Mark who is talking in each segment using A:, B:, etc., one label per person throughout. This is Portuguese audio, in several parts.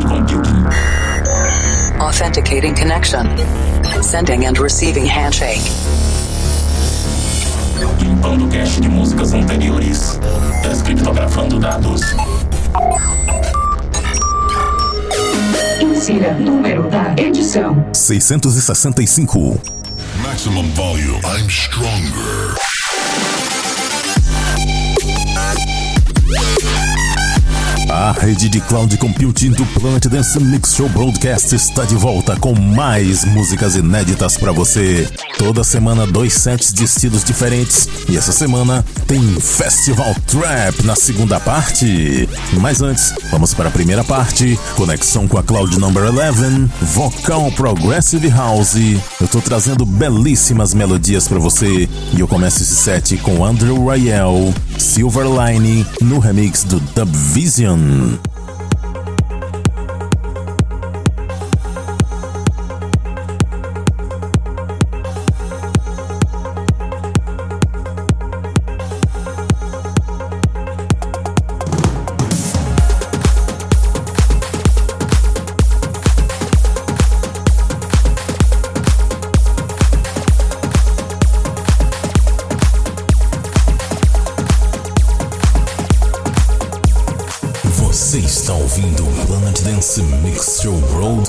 A: cloud computing.
B: Authenticating connection. Sending and receiving handshake.
A: Limpando cache de músicas anteriores. Descriptografando dados.
C: Insira número da edição:
D: 665.
E: Maximum volume. I'm stronger.
D: A rede de cloud computing do Planet Dance Mix Show Broadcast está de volta com mais músicas inéditas para você. Toda semana dois sets de estilos diferentes e essa semana tem Festival Trap na segunda parte. Mas antes, vamos para a primeira parte, conexão com a Cloud Number 11, vocal Progressive House. Eu tô trazendo belíssimas melodias para você e eu começo esse set com Andrew Rayel, Silverline no remix do Dub Vision. Você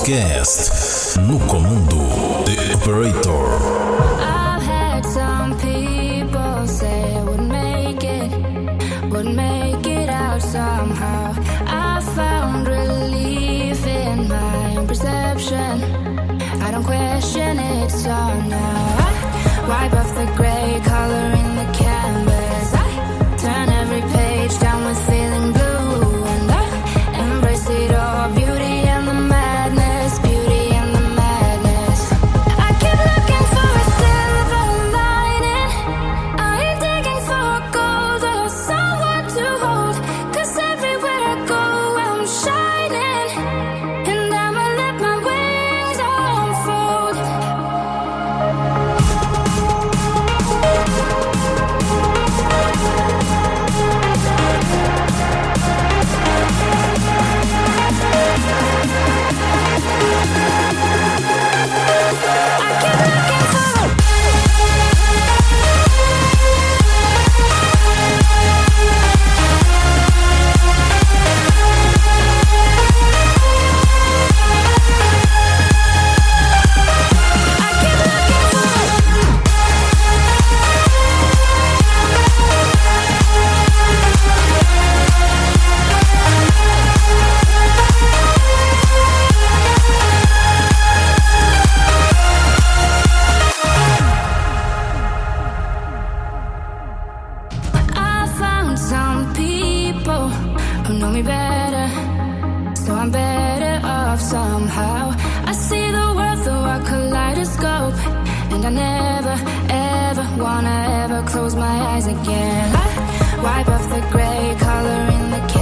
D: Podcast no comando The Operator.
F: somehow. I found relief in my perception. I don't question it's so now close my eyes again. I wipe off the gray color in the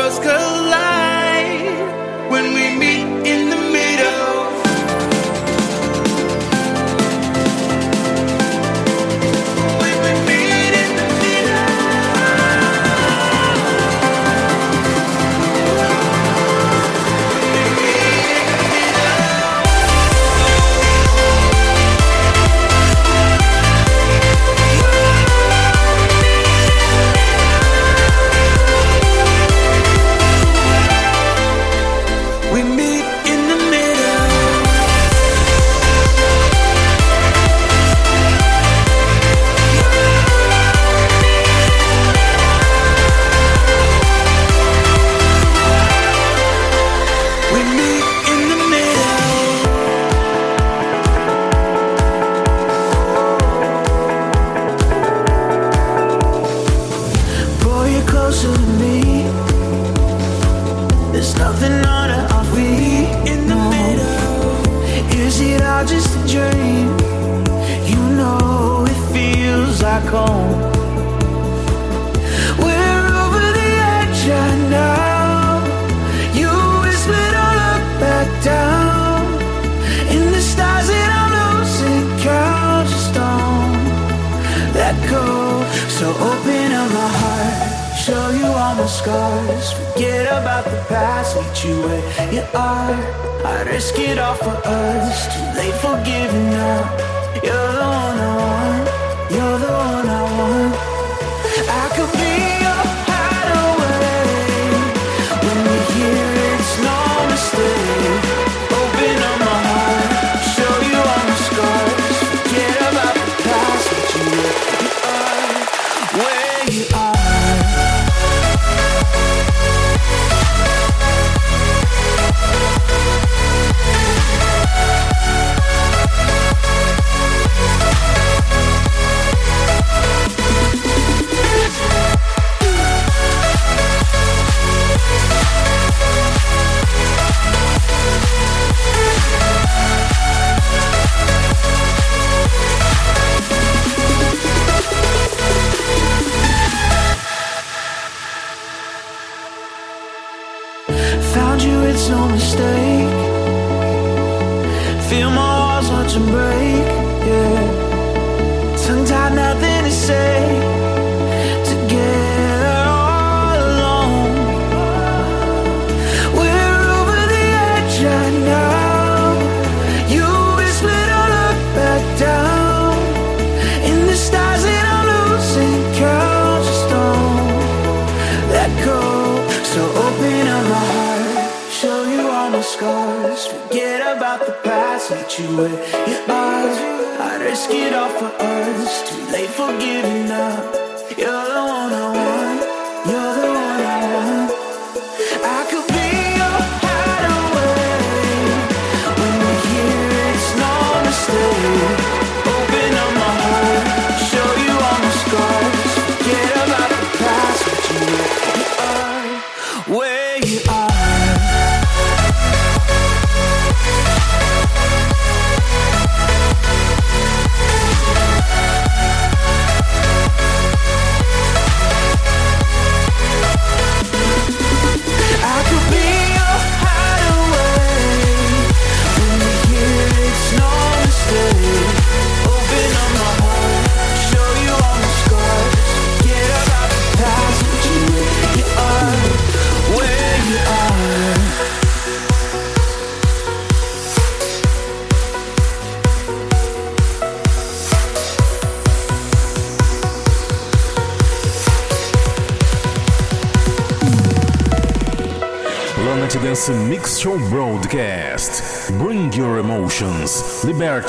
F: worlds collide.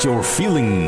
F: your feeling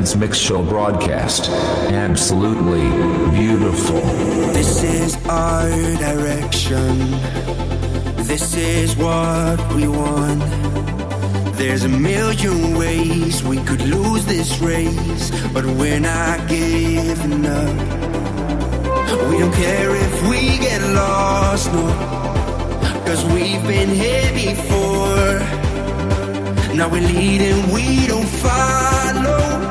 D: dance mix show broadcast.
G: Absolutely beautiful.
H: This is our direction. This is what we want. There's a million ways we could lose this race, but we're not giving up. We don't care if we get lost, no. Cause we've been here before. Now we're leading, we don't follow.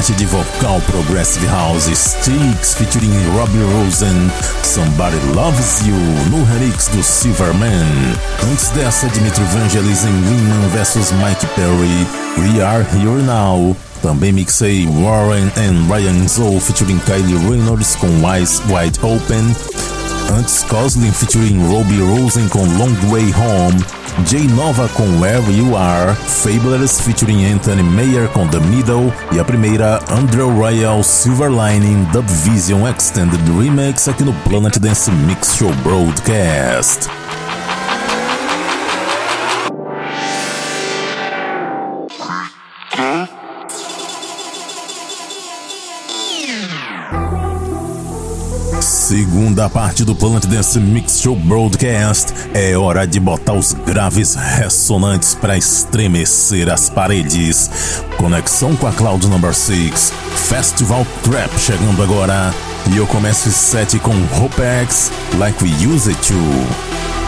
D: Set de vocal Progressive House, Sticks featuring Robbie Rosen, Somebody Loves You, no remix do Silverman. Antes dessa, Dimitri Vangelis em Winman vs Mike Perry, We Are Here Now. Também mixei Warren and Ryan Zoe featuring Kylie Reynolds com Eyes Wide Open. Antes, Coslin featuring Robbie Rosen com Long Way Home, Jay Nova com Where You Are, Fabulous featuring Anthony Mayer com The Middle e a primeira Andrew Royal Silver Lining Dub Vision Extended Remix aqui no Planet Dance Mix Show Broadcast. Segunda parte do Planet Dance Mix Show Broadcast. É hora de botar os graves ressonantes para estremecer as paredes. Conexão com a Cloud Number 6. Festival Trap chegando agora. E eu começo esse set com Hopex, Like We Used To.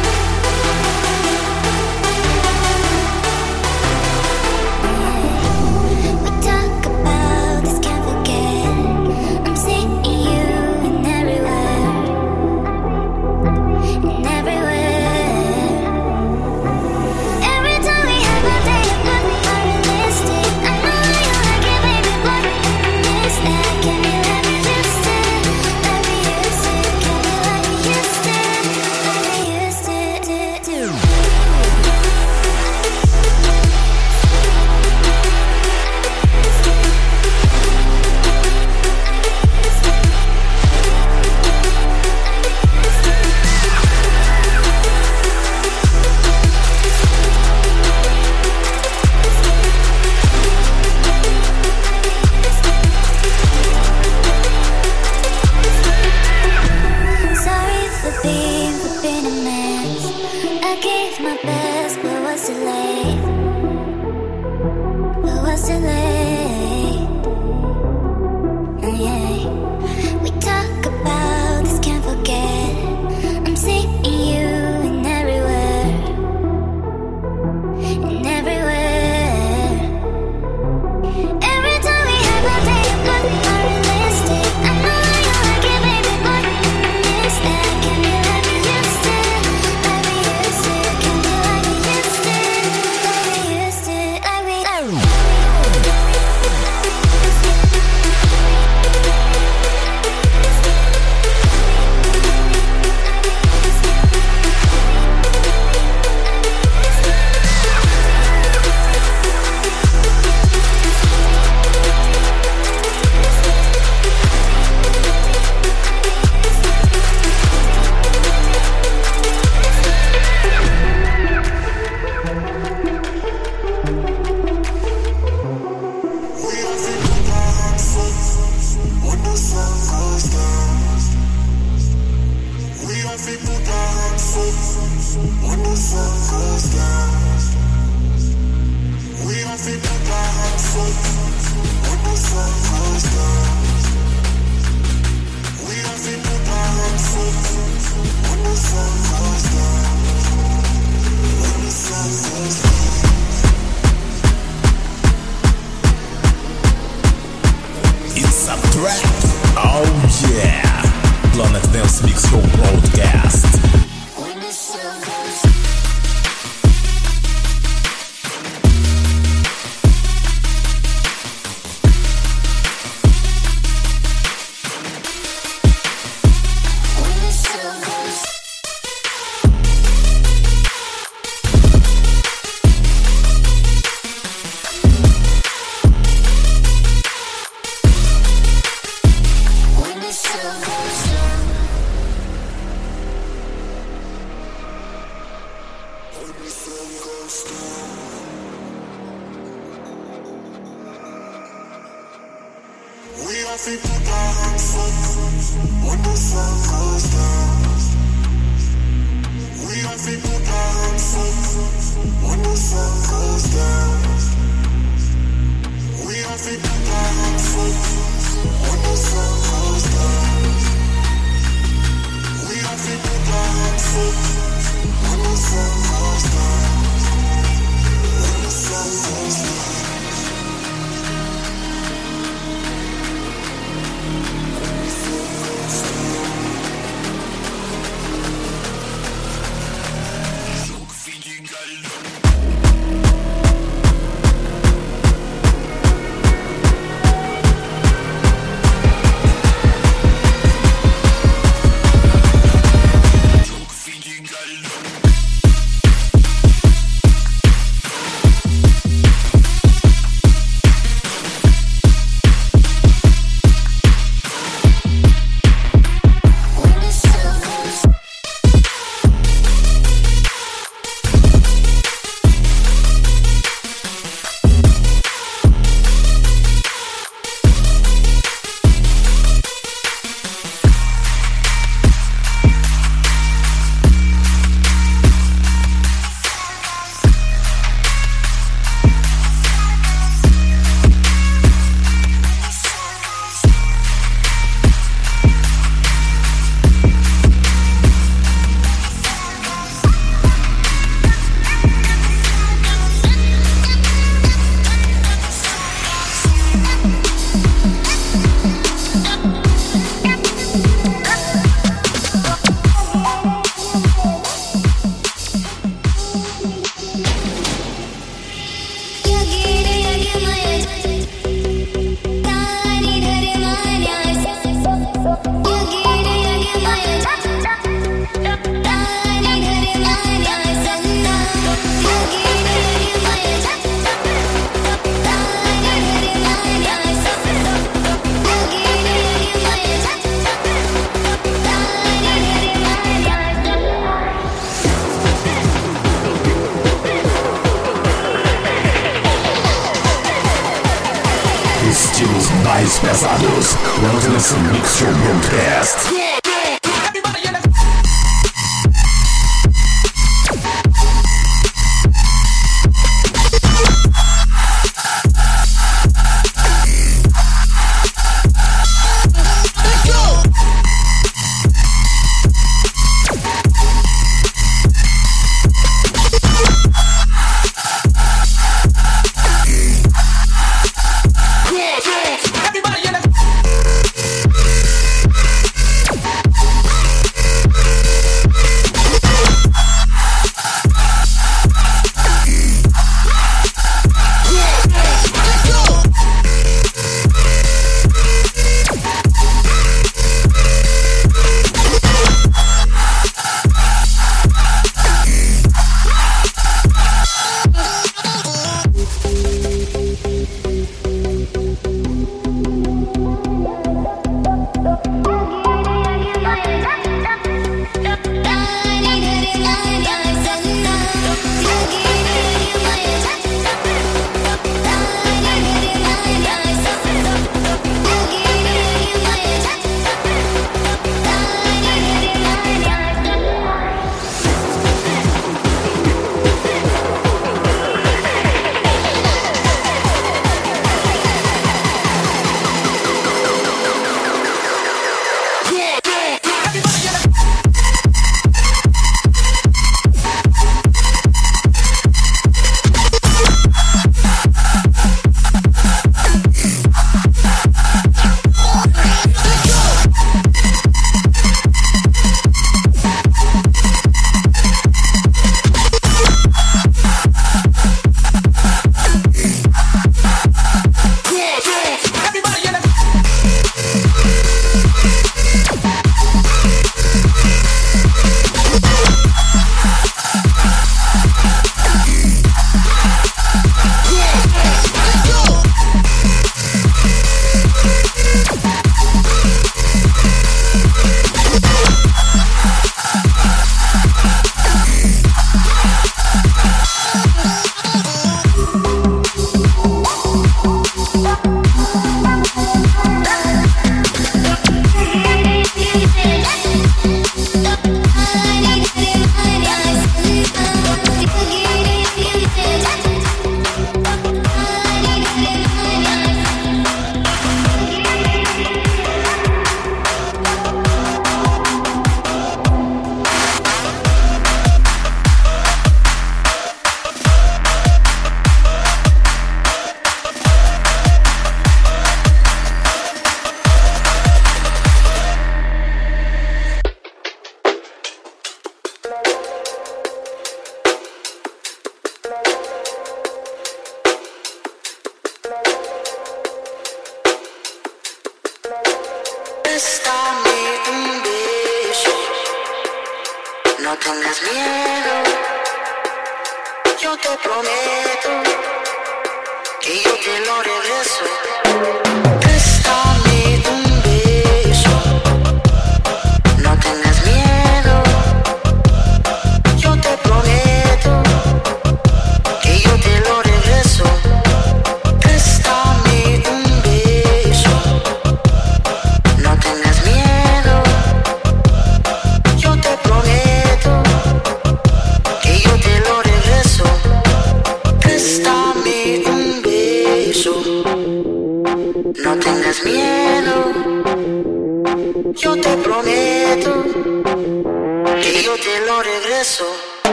I: no regreso.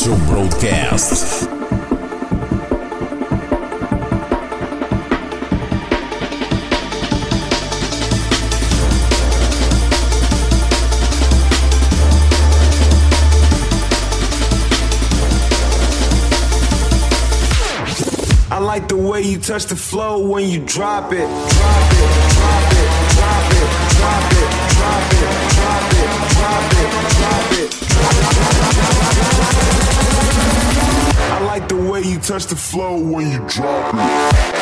D: Dance Broadcast.
J: I
K: like the way you touch the flow when you drop it. Drop it, drop it, drop it, drop it, drop it, drop it, drop it, drop it. I like the way you touch the flow when you drop it.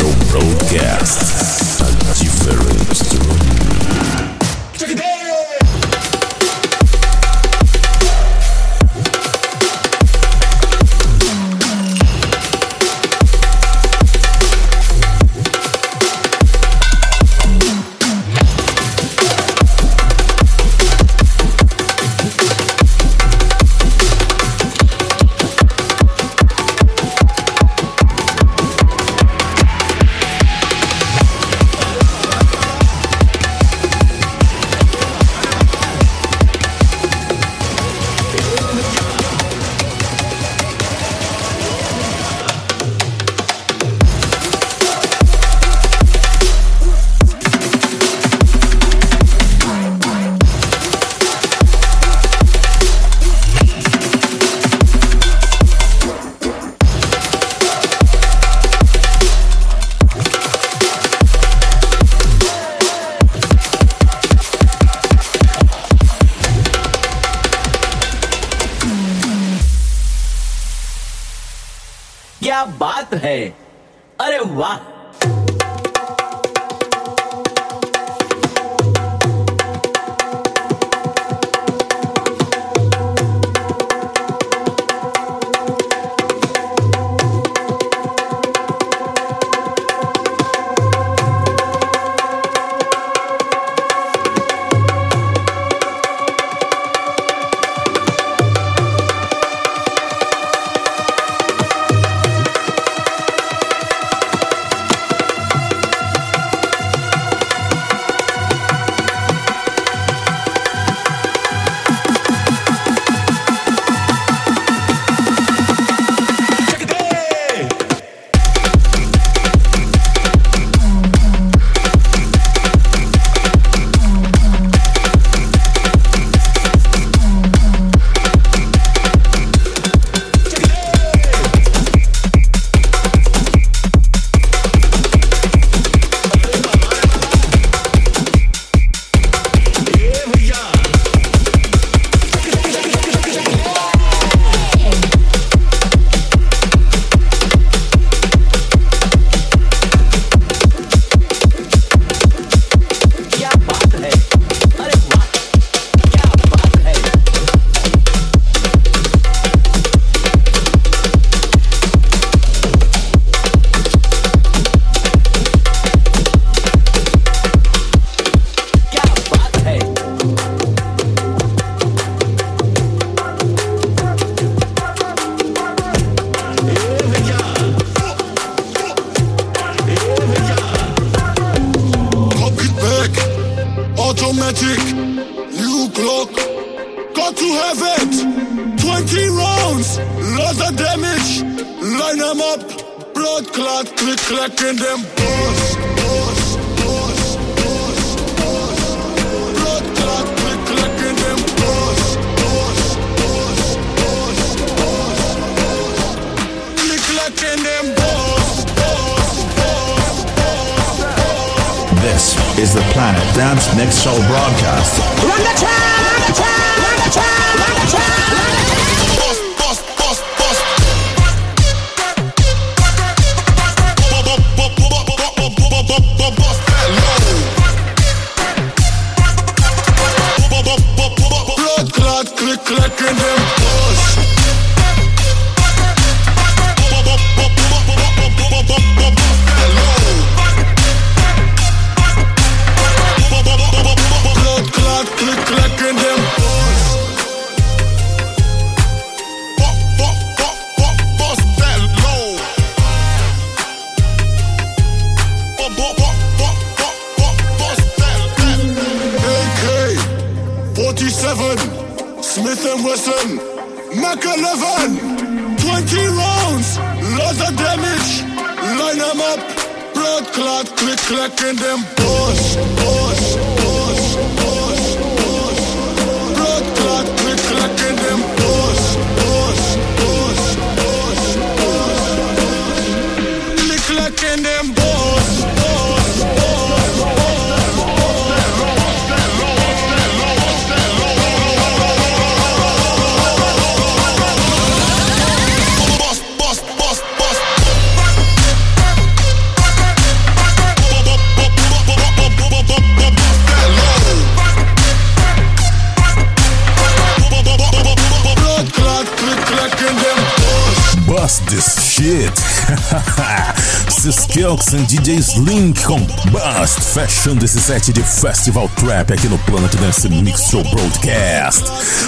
D: Show Broadcast. A different
L: is the Planet Dance Mix Show broadcast.
M: Run the track, run the track, run the track, run the track.
D: Shit. Siskelks and DJ Slink com Bust, fechando esse set de Festival Trap aqui no Planet Dance Mix Show Broadcast.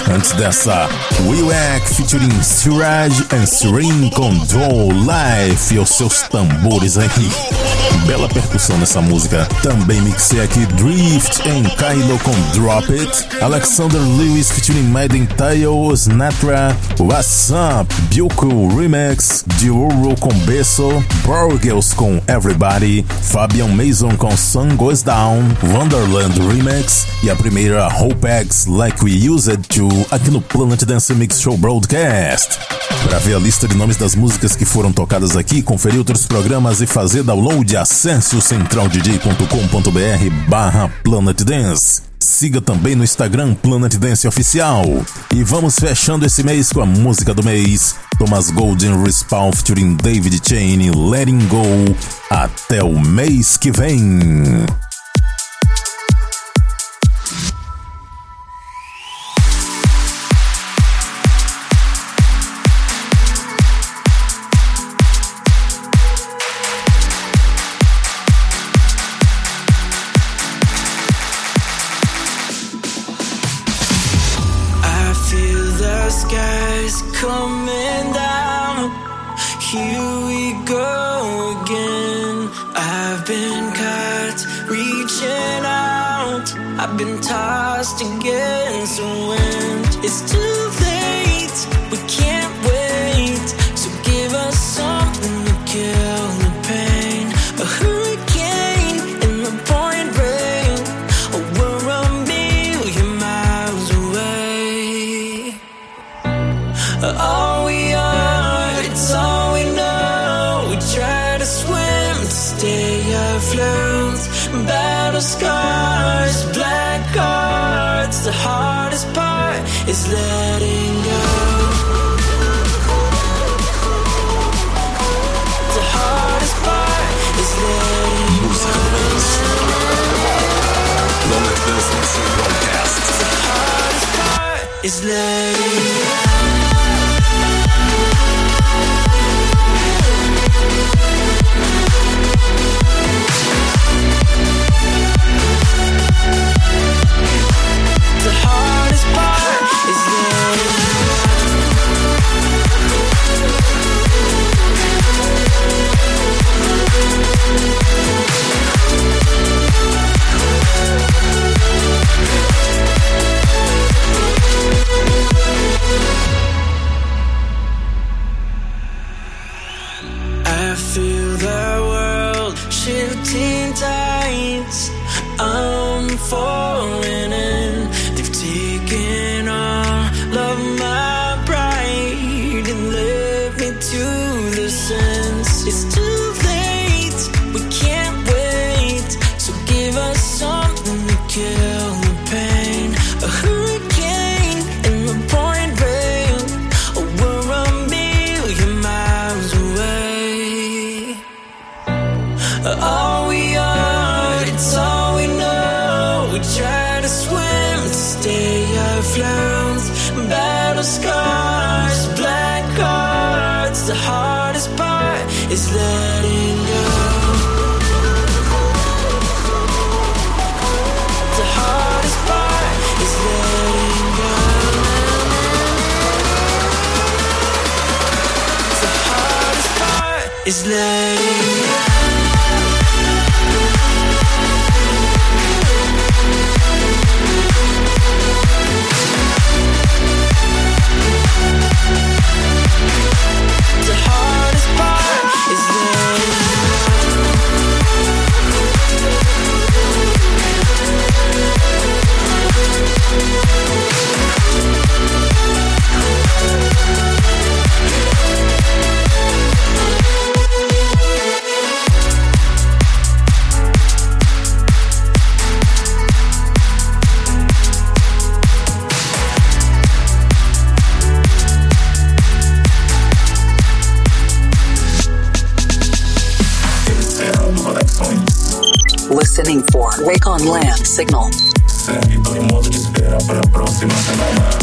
D: Antes dessa, Willak featuring Siraj and Serene com Draw Life e os seus tambores aí. Bela percussão nessa música. Também mixei aqui Drift em Kylo com Drop It. Alexander Lewis featuring Maiden Tayo, Snatra, What's Up, Bilko Remix, Dioro com Beso, Burgels com Everybody, Fabian Mason com Sun Goes Down, Wonderland Remix e a primeira Hope X Like We Used To aqui no Planet Dance Mix Show Broadcast. Para ver a lista de nomes das músicas que foram tocadas aqui, conferir outros programas e fazer download, acesse Acesse o centraldj.com.br barra Planet Dance. Siga também no Instagram Planet Dance Oficial. E vamos fechando esse mês com a música do mês. Thomas Golden Respawn featuring David Chain Letting Go. Até o mês que vem.
J: is too
A: his
B: his name Wake on Land signal.
A: Para a próxima semana.